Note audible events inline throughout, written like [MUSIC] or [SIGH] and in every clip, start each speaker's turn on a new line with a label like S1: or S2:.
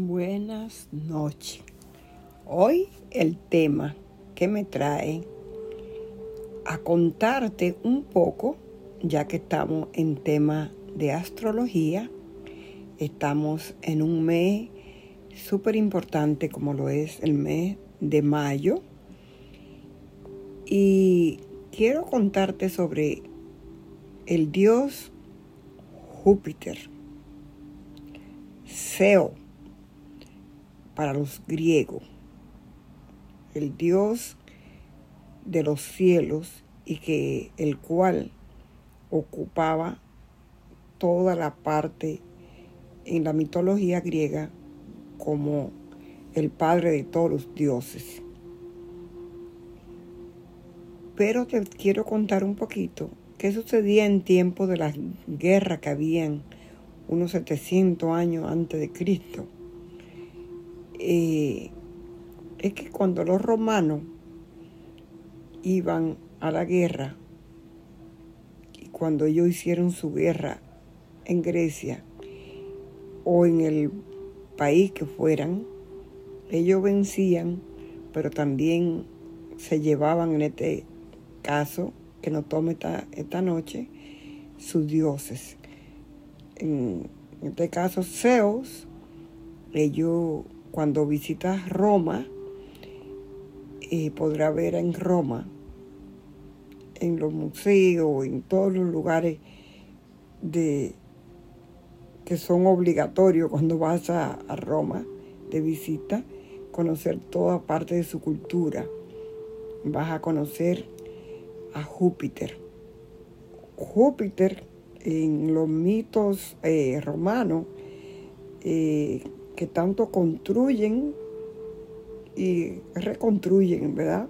S1: Buenas noches. Hoy el tema que me trae a contarte un poco, ya que estamos en tema de astrología, estamos en un mes súper importante como lo es el mes de mayo y quiero contarte sobre el dios Júpiter, Seo para los griegos, el Dios de los cielos y que el cual ocupaba toda la parte en la mitología griega como el padre de todos los dioses. Pero te quiero contar un poquito qué sucedía en tiempo de la guerra que habían unos 700 años antes de Cristo eh, es que cuando los romanos iban a la guerra, y cuando ellos hicieron su guerra en Grecia o en el país que fueran, ellos vencían, pero también se llevaban en este caso, que no tome esta, esta noche, sus dioses. En este caso, Zeus, ellos cuando visitas Roma, eh, podrá ver en Roma, en los museos, en todos los lugares de, que son obligatorios cuando vas a, a Roma de visita, conocer toda parte de su cultura. Vas a conocer a Júpiter. Júpiter en los mitos eh, romanos eh, que tanto construyen y reconstruyen, ¿verdad?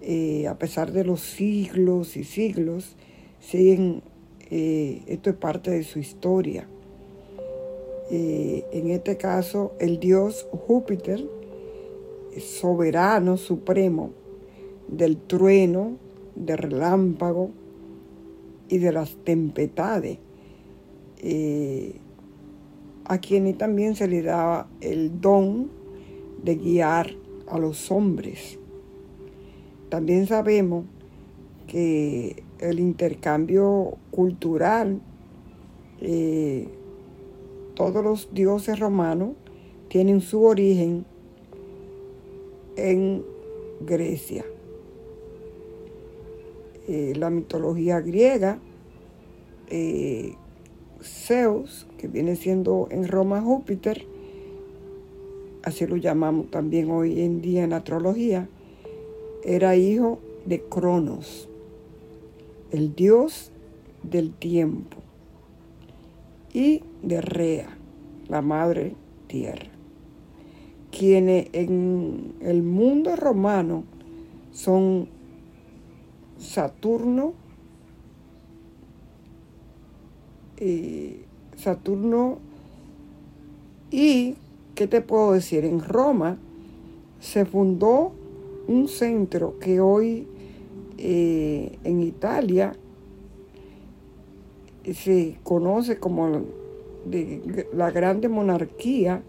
S1: Eh, a pesar de los siglos y siglos, siguen, eh, esto es parte de su historia. Eh, en este caso, el dios Júpiter, soberano supremo del trueno, del relámpago y de las tempestades a quienes también se le daba el don de guiar a los hombres. También sabemos que el intercambio cultural, eh, todos los dioses romanos tienen su origen en Grecia. Eh, la mitología griega eh, Zeus, que viene siendo en Roma Júpiter, así lo llamamos también hoy en día en astrología, era hijo de Cronos, el dios del tiempo, y de Rea, la madre tierra, quienes en el mundo romano son Saturno, eh, Saturno y, ¿qué te puedo decir? En Roma se fundó un centro que hoy eh, en Italia se conoce como de la grande monarquía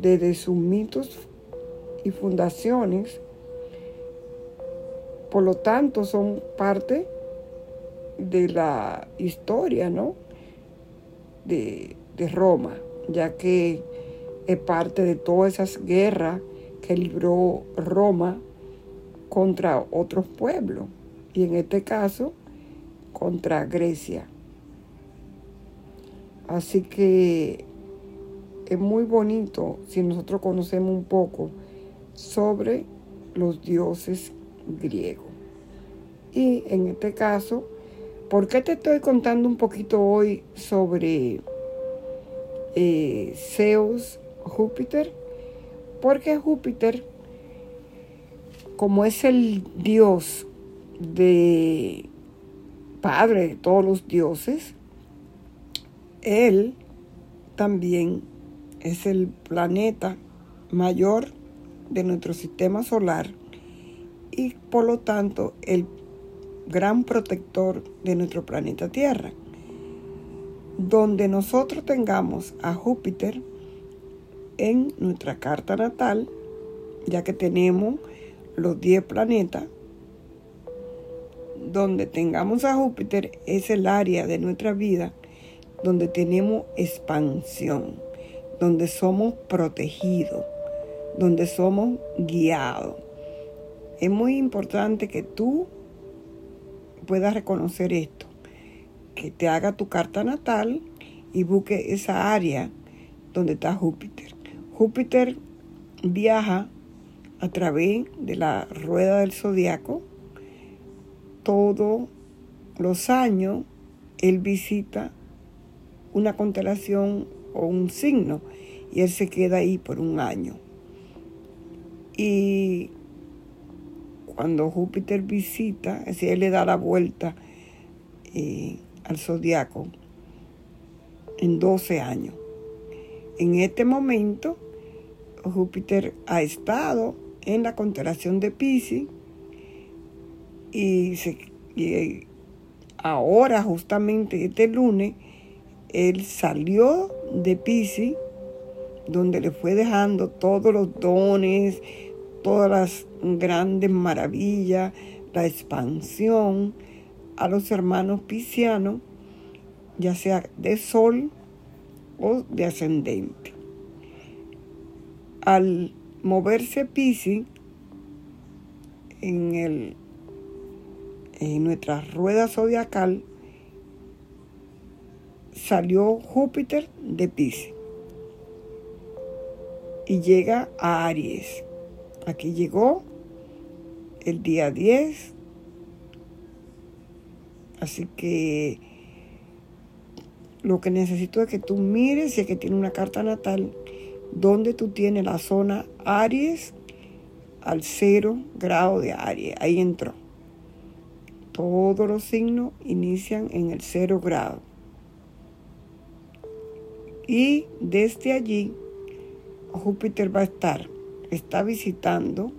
S1: desde sus mitos y fundaciones. Por lo tanto, son parte de la historia, ¿no? De, Roma, ya que es parte de todas esas guerras que libró Roma contra otros pueblos y en este caso contra Grecia. Así que es muy bonito si nosotros conocemos un poco sobre los dioses griegos. Y en este caso, ¿Por qué te estoy contando un poquito hoy sobre eh, Zeus, Júpiter? Porque Júpiter, como es el dios de padre de todos los dioses, él también es el planeta mayor de nuestro sistema solar y por lo tanto el gran protector de nuestro planeta Tierra. Donde nosotros tengamos a Júpiter, en nuestra carta natal, ya que tenemos los 10 planetas, donde tengamos a Júpiter es el área de nuestra vida donde tenemos expansión, donde somos protegidos, donde somos guiados. Es muy importante que tú puedas reconocer esto, que te haga tu carta natal y busque esa área donde está Júpiter. Júpiter viaja a través de la rueda del zodiaco. Todos los años él visita una constelación o un signo y él se queda ahí por un año. Y cuando Júpiter visita, es decir, él le da la vuelta eh, al zodiaco en 12 años. En este momento, Júpiter ha estado en la constelación de Pisces y, y ahora, justamente este lunes, él salió de Pisces, donde le fue dejando todos los dones, todas las grandes maravillas, la expansión a los hermanos piscianos, ya sea de sol o de ascendente. Al moverse Pisces en, en nuestra rueda zodiacal, salió Júpiter de Pisces y llega a Aries. Aquí llegó el día 10. Así que lo que necesito es que tú mires si es que tiene una carta natal donde tú tienes la zona Aries al cero grado de Aries. Ahí entró. Todos los signos inician en el cero grado. Y desde allí Júpiter va a estar está visitando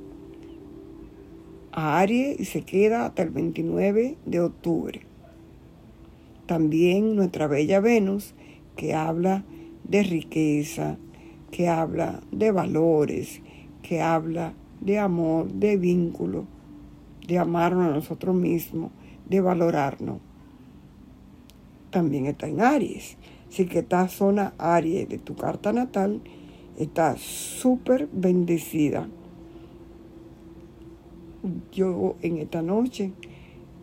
S1: a Aries y se queda hasta el 29 de octubre. También nuestra bella Venus, que habla de riqueza, que habla de valores, que habla de amor, de vínculo, de amarnos a nosotros mismos, de valorarnos. También está en Aries. Así que esta zona Aries de tu carta natal está súper bendecida. Yo en esta noche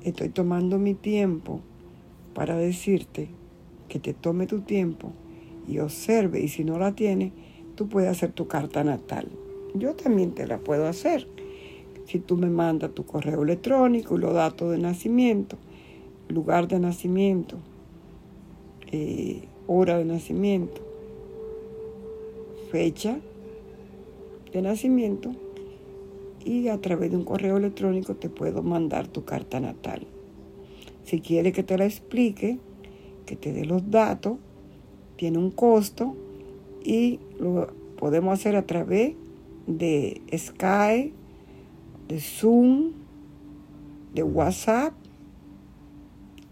S1: estoy tomando mi tiempo para decirte que te tome tu tiempo y observe y si no la tienes, tú puedes hacer tu carta natal. Yo también te la puedo hacer. Si tú me mandas tu correo electrónico los datos de nacimiento, lugar de nacimiento, eh, hora de nacimiento, fecha de nacimiento y a través de un correo electrónico te puedo mandar tu carta natal. Si quieres que te la explique, que te dé los datos, tiene un costo y lo podemos hacer a través de Skype, de Zoom, de WhatsApp.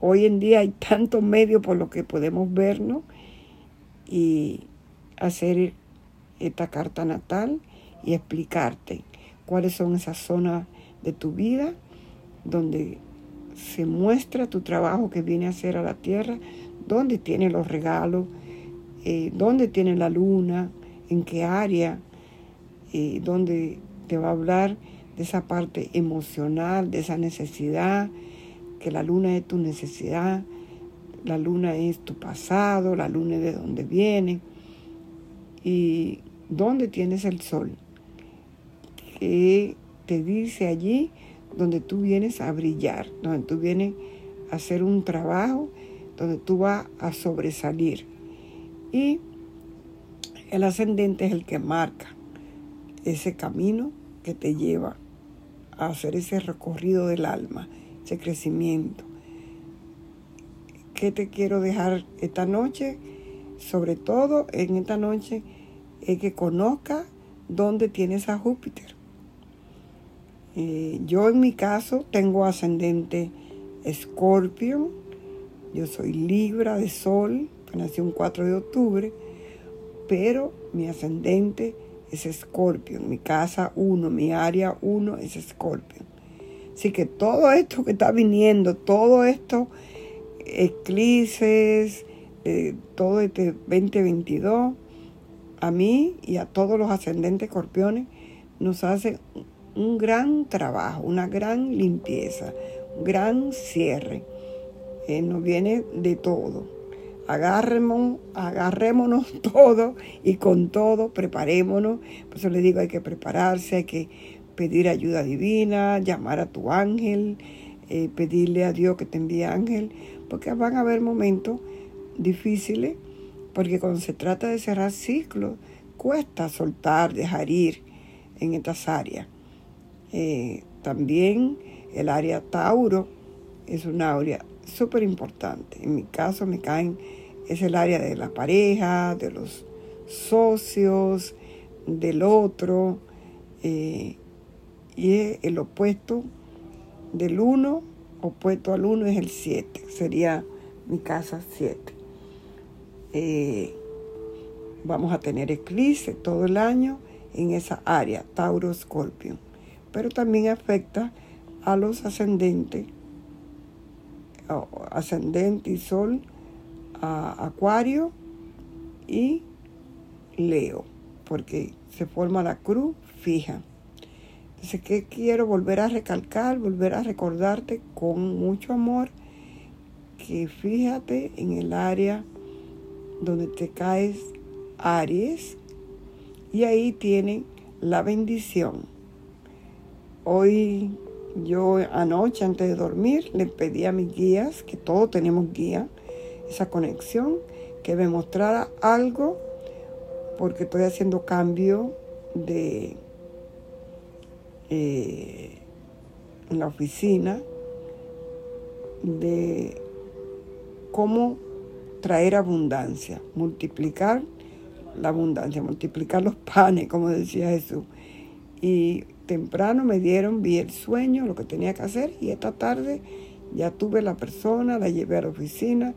S1: Hoy en día hay tantos medios por los que podemos vernos y hacer esta carta natal y explicarte cuáles son esas zonas de tu vida donde se muestra tu trabajo que viene a hacer a la tierra, dónde tiene los regalos, eh, dónde tiene la luna, en qué área, eh, dónde te va a hablar de esa parte emocional, de esa necesidad, que la luna es tu necesidad, la luna es tu pasado, la luna es de dónde viene. Y ¿Dónde tienes el sol? Que te dice allí donde tú vienes a brillar, donde tú vienes a hacer un trabajo, donde tú vas a sobresalir. Y el ascendente es el que marca ese camino que te lleva a hacer ese recorrido del alma, ese crecimiento. ¿Qué te quiero dejar esta noche? Sobre todo en esta noche es que conozca dónde tienes a Júpiter. Eh, yo en mi caso tengo ascendente Escorpio, yo soy Libra de Sol, nací un 4 de octubre, pero mi ascendente es Escorpio. Mi casa 1, mi área 1 es Escorpio. Así que todo esto que está viniendo, todo esto, eclipses, eh, todo este 2022, a mí y a todos los ascendentes escorpiones, nos hace un gran trabajo, una gran limpieza, un gran cierre. Eh, nos viene de todo. Agarremos, agarrémonos [LAUGHS] todo y con todo preparémonos. Por eso le digo, hay que prepararse, hay que pedir ayuda divina, llamar a tu ángel, eh, pedirle a Dios que te envíe ángel, porque van a haber momentos difíciles, porque cuando se trata de cerrar ciclos, cuesta soltar, dejar ir en estas áreas. Eh, también el área Tauro es una área súper importante. En mi caso me caen, es el área de la pareja, de los socios, del otro, eh, y el opuesto del 1, opuesto al 1 es el 7, sería mi casa 7. Eh, vamos a tener eclipse todo el año en esa área, Tauro Scorpio, pero también afecta a los ascendentes, ascendente y sol, a Acuario y Leo, porque se forma la cruz fija. Entonces, ¿qué quiero volver a recalcar? Volver a recordarte con mucho amor que fíjate en el área donde te caes Aries y ahí tienen la bendición. Hoy yo anoche antes de dormir le pedí a mis guías, que todos tenemos guía, esa conexión, que me mostrara algo porque estoy haciendo cambio de eh, en la oficina de cómo traer abundancia, multiplicar la abundancia, multiplicar los panes, como decía Jesús. Y temprano me dieron, vi el sueño, lo que tenía que hacer, y esta tarde ya tuve la persona, la llevé a la oficina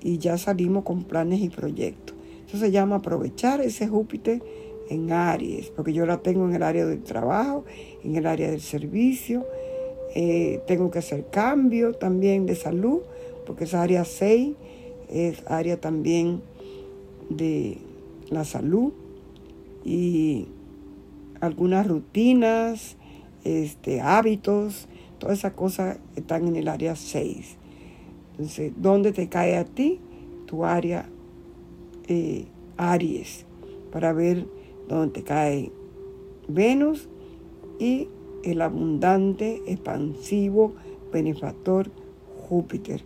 S1: y ya salimos con planes y proyectos. Eso se llama aprovechar ese Júpiter en Aries, porque yo la tengo en el área del trabajo, en el área del servicio. Eh, tengo que hacer cambio también de salud, porque esa área 6 es área también de la salud y algunas rutinas, este, hábitos, todas esas cosas están en el área 6. Entonces, ¿dónde te cae a ti tu área eh, Aries? Para ver dónde te cae Venus y el abundante, expansivo, benefactor Júpiter.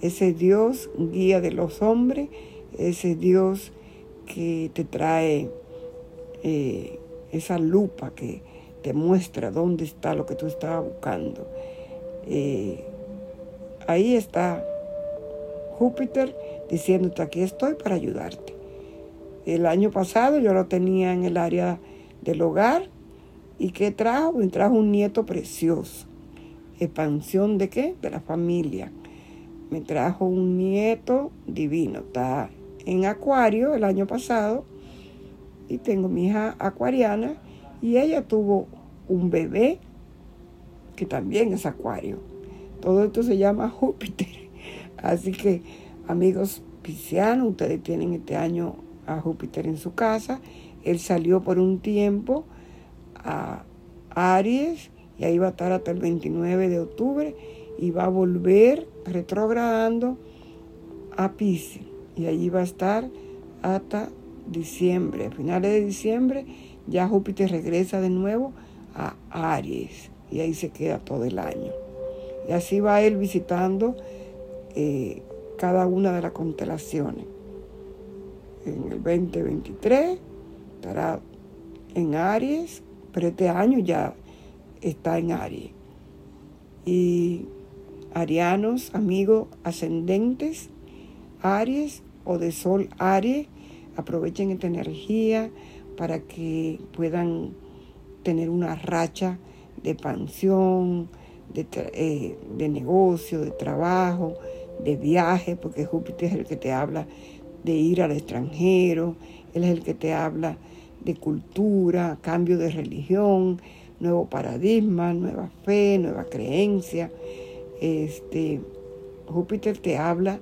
S1: Ese Dios guía de los hombres, ese Dios que te trae eh, esa lupa que te muestra dónde está lo que tú estabas buscando. Eh, ahí está Júpiter diciéndote aquí estoy para ayudarte. El año pasado yo lo tenía en el área del hogar y ¿qué trajo? Me trajo un nieto precioso. Expansión de qué? De la familia. Me trajo un nieto divino. Está en Acuario el año pasado y tengo mi hija acuariana y ella tuvo un bebé que también es Acuario. Todo esto se llama [LAUGHS] Júpiter. Así que amigos piscianos, ustedes tienen este año a Júpiter en su casa. Él salió por un tiempo a Aries y ahí va a estar hasta el 29 de octubre y va a volver retrogradando a Pisces y allí va a estar hasta diciembre. A finales de diciembre ya Júpiter regresa de nuevo a Aries y ahí se queda todo el año. Y así va él visitando eh, cada una de las constelaciones. En el 2023 estará en Aries, pero este año ya está en Aries. Y arianos, amigos ascendentes, Aries, o de Sol Aries, aprovechen esta energía para que puedan tener una racha de expansión, de, eh, de negocio, de trabajo, de viaje, porque Júpiter es el que te habla de ir al extranjero, Él es el que te habla de cultura, cambio de religión, nuevo paradigma, nueva fe, nueva creencia. Este, Júpiter te habla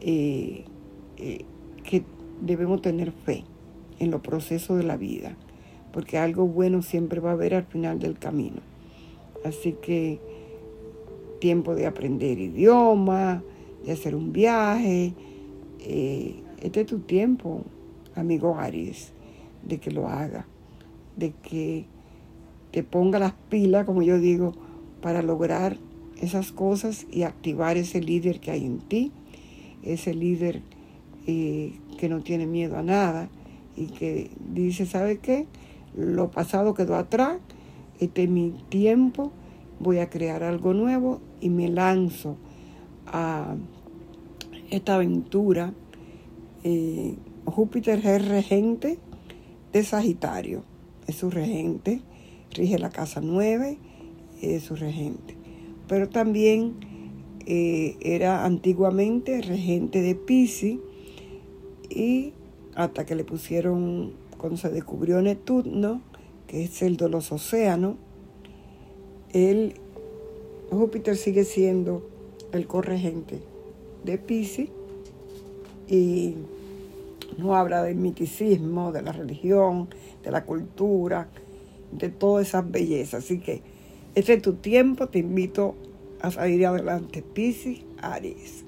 S1: eh, eh, que debemos tener fe en los procesos de la vida, porque algo bueno siempre va a haber al final del camino. Así que tiempo de aprender idioma, de hacer un viaje. Eh, este es tu tiempo, amigo Aries, de que lo haga, de que te ponga las pilas, como yo digo, para lograr esas cosas y activar ese líder que hay en ti, ese líder eh, que no tiene miedo a nada y que dice, ¿sabe qué? Lo pasado quedó atrás, este es mi tiempo, voy a crear algo nuevo y me lanzo a esta aventura. Eh, Júpiter es regente de Sagitario, es su regente, rige la casa 9, es su regente. Pero también eh, era antiguamente regente de Pisces y hasta que le pusieron, cuando se descubrió Neptuno, que es el de los océanos, él, Júpiter sigue siendo el corregente de Pisces y no habla del miticismo, de la religión, de la cultura, de todas esas bellezas. Así que este es tu tiempo, te invito a salir adelante, Pisces, Aries.